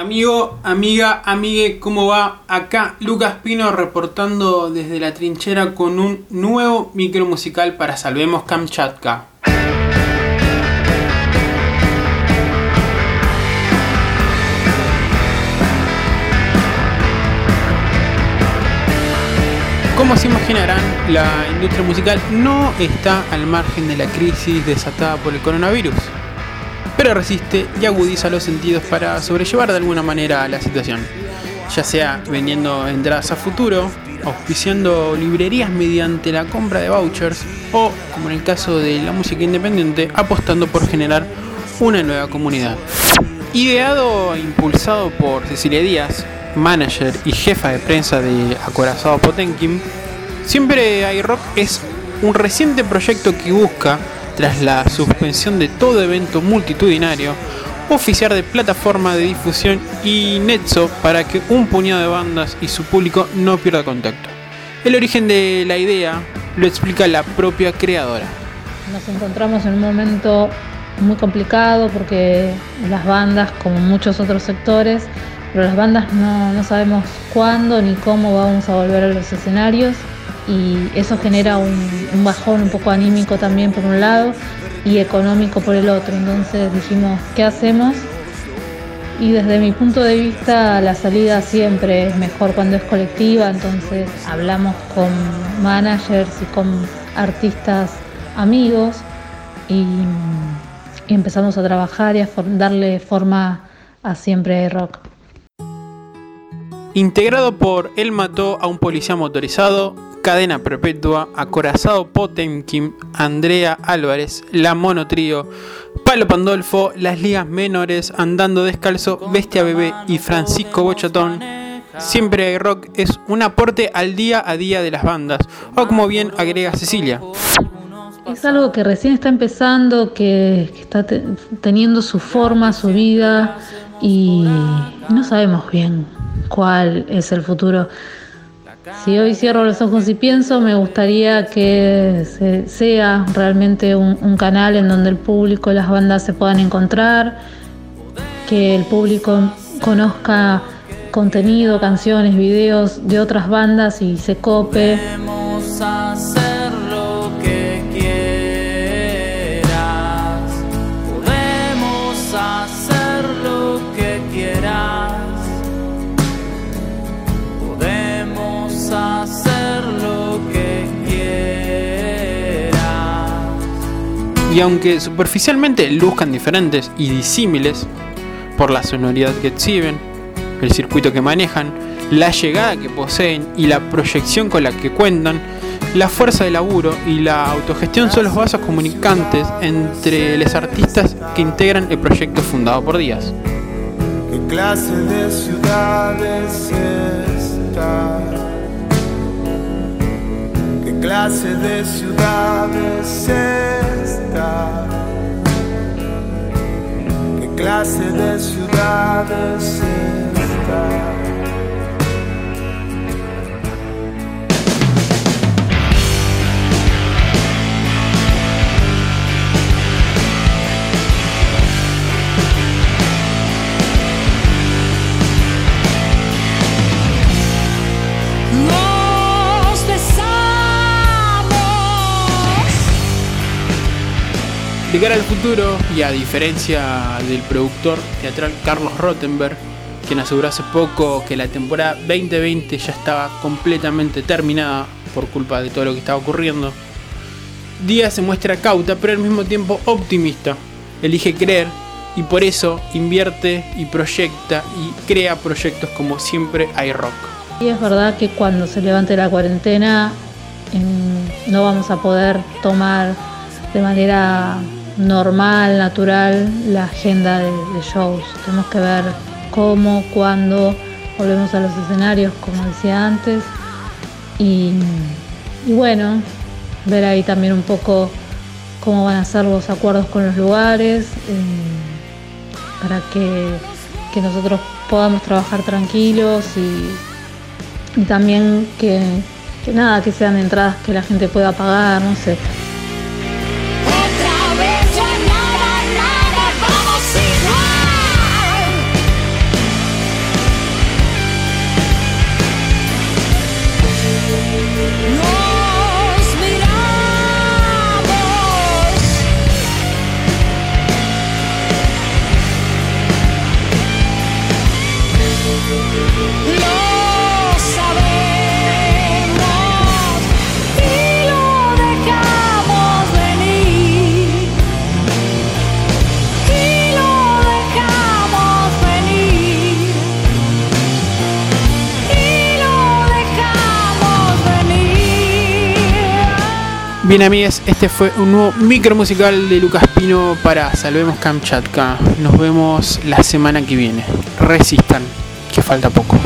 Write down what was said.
Amigo, amiga, amigue, ¿cómo va? Acá Lucas Pino reportando desde la trinchera con un nuevo micro musical para Salvemos Kamchatka. Como se imaginarán, la industria musical no está al margen de la crisis desatada por el coronavirus pero resiste y agudiza los sentidos para sobrellevar de alguna manera la situación, ya sea vendiendo entradas a futuro, auspiciando librerías mediante la compra de vouchers o, como en el caso de la música independiente, apostando por generar una nueva comunidad. Ideado e impulsado por Cecilia Díaz, manager y jefa de prensa de Acorazado Potenkin, Siempre iRock es un reciente proyecto que busca tras la suspensión de todo evento multitudinario, oficiar de plataforma de difusión y Netso para que un puñado de bandas y su público no pierda contacto. El origen de la idea lo explica la propia creadora. Nos encontramos en un momento muy complicado porque las bandas, como muchos otros sectores, pero las bandas no, no sabemos cuándo ni cómo vamos a volver a los escenarios y eso genera un, bajón un poco anímico también por un lado y económico por el otro. Entonces dijimos, ¿qué hacemos? Y desde mi punto de vista la salida siempre es mejor cuando es colectiva, entonces hablamos con managers y con artistas amigos y, empezamos a trabajar y a darle forma a siempre rock. Integrado por Él mató a un policía motorizado, Cadena Perpetua, Acorazado Potemkin, Andrea Álvarez, La Mono Trío, Palo Pandolfo, Las Ligas Menores, Andando Descalzo, Bestia Bebé y Francisco Bochatón. Siempre hay rock es un aporte al día a día de las bandas, o como bien agrega Cecilia. Es algo que recién está empezando, que, está teniendo su forma, su vida, y no sabemos bien cuál es el futuro. Si hoy cierro los ojos y pienso, me gustaría que sea realmente un, canal en donde el público y las bandas se puedan encontrar, que el público conozca contenido, canciones, videos de otras bandas y se cope. Y aunque superficialmente luzcan diferentes y disímiles por la sonoridad que exhiben, el circuito que manejan, la llegada que poseen y la proyección con la que cuentan, la fuerza de laburo y la autogestión son los vasos comunicantes entre los artistas que integran el proyecto fundado por Díaz. ¿Qué clase de ciudades ¿Qué clase de ciudades ¿Qué clase de ciudades está? De cara al futuro, y a diferencia del productor teatral Carlos Rottenberg, quien aseguró hace poco que la temporada 2020 ya estaba completamente terminada por culpa de todo lo que estaba ocurriendo, Díaz se muestra cauta pero al mismo tiempo optimista. Elige creer y por eso invierte y proyecta y crea proyectos como siempre hay rock. Y es verdad que cuando se levante la cuarentena no vamos a poder tomar de manera normal, natural, la agenda de, shows. Tenemos que ver cómo, cuándo volvemos a los escenarios, como decía antes. Y, bueno, ver ahí también un poco cómo van a ser los acuerdos con los lugares, eh, para que, nosotros podamos trabajar tranquilos y, también que, que nada, que sean entradas que la gente pueda pagar, no sé. Bien amigos, este fue un nuevo micro musical de Lucas Pino para Salvemos Kamchatka. Nos vemos la semana que viene. Resistan, que falta poco.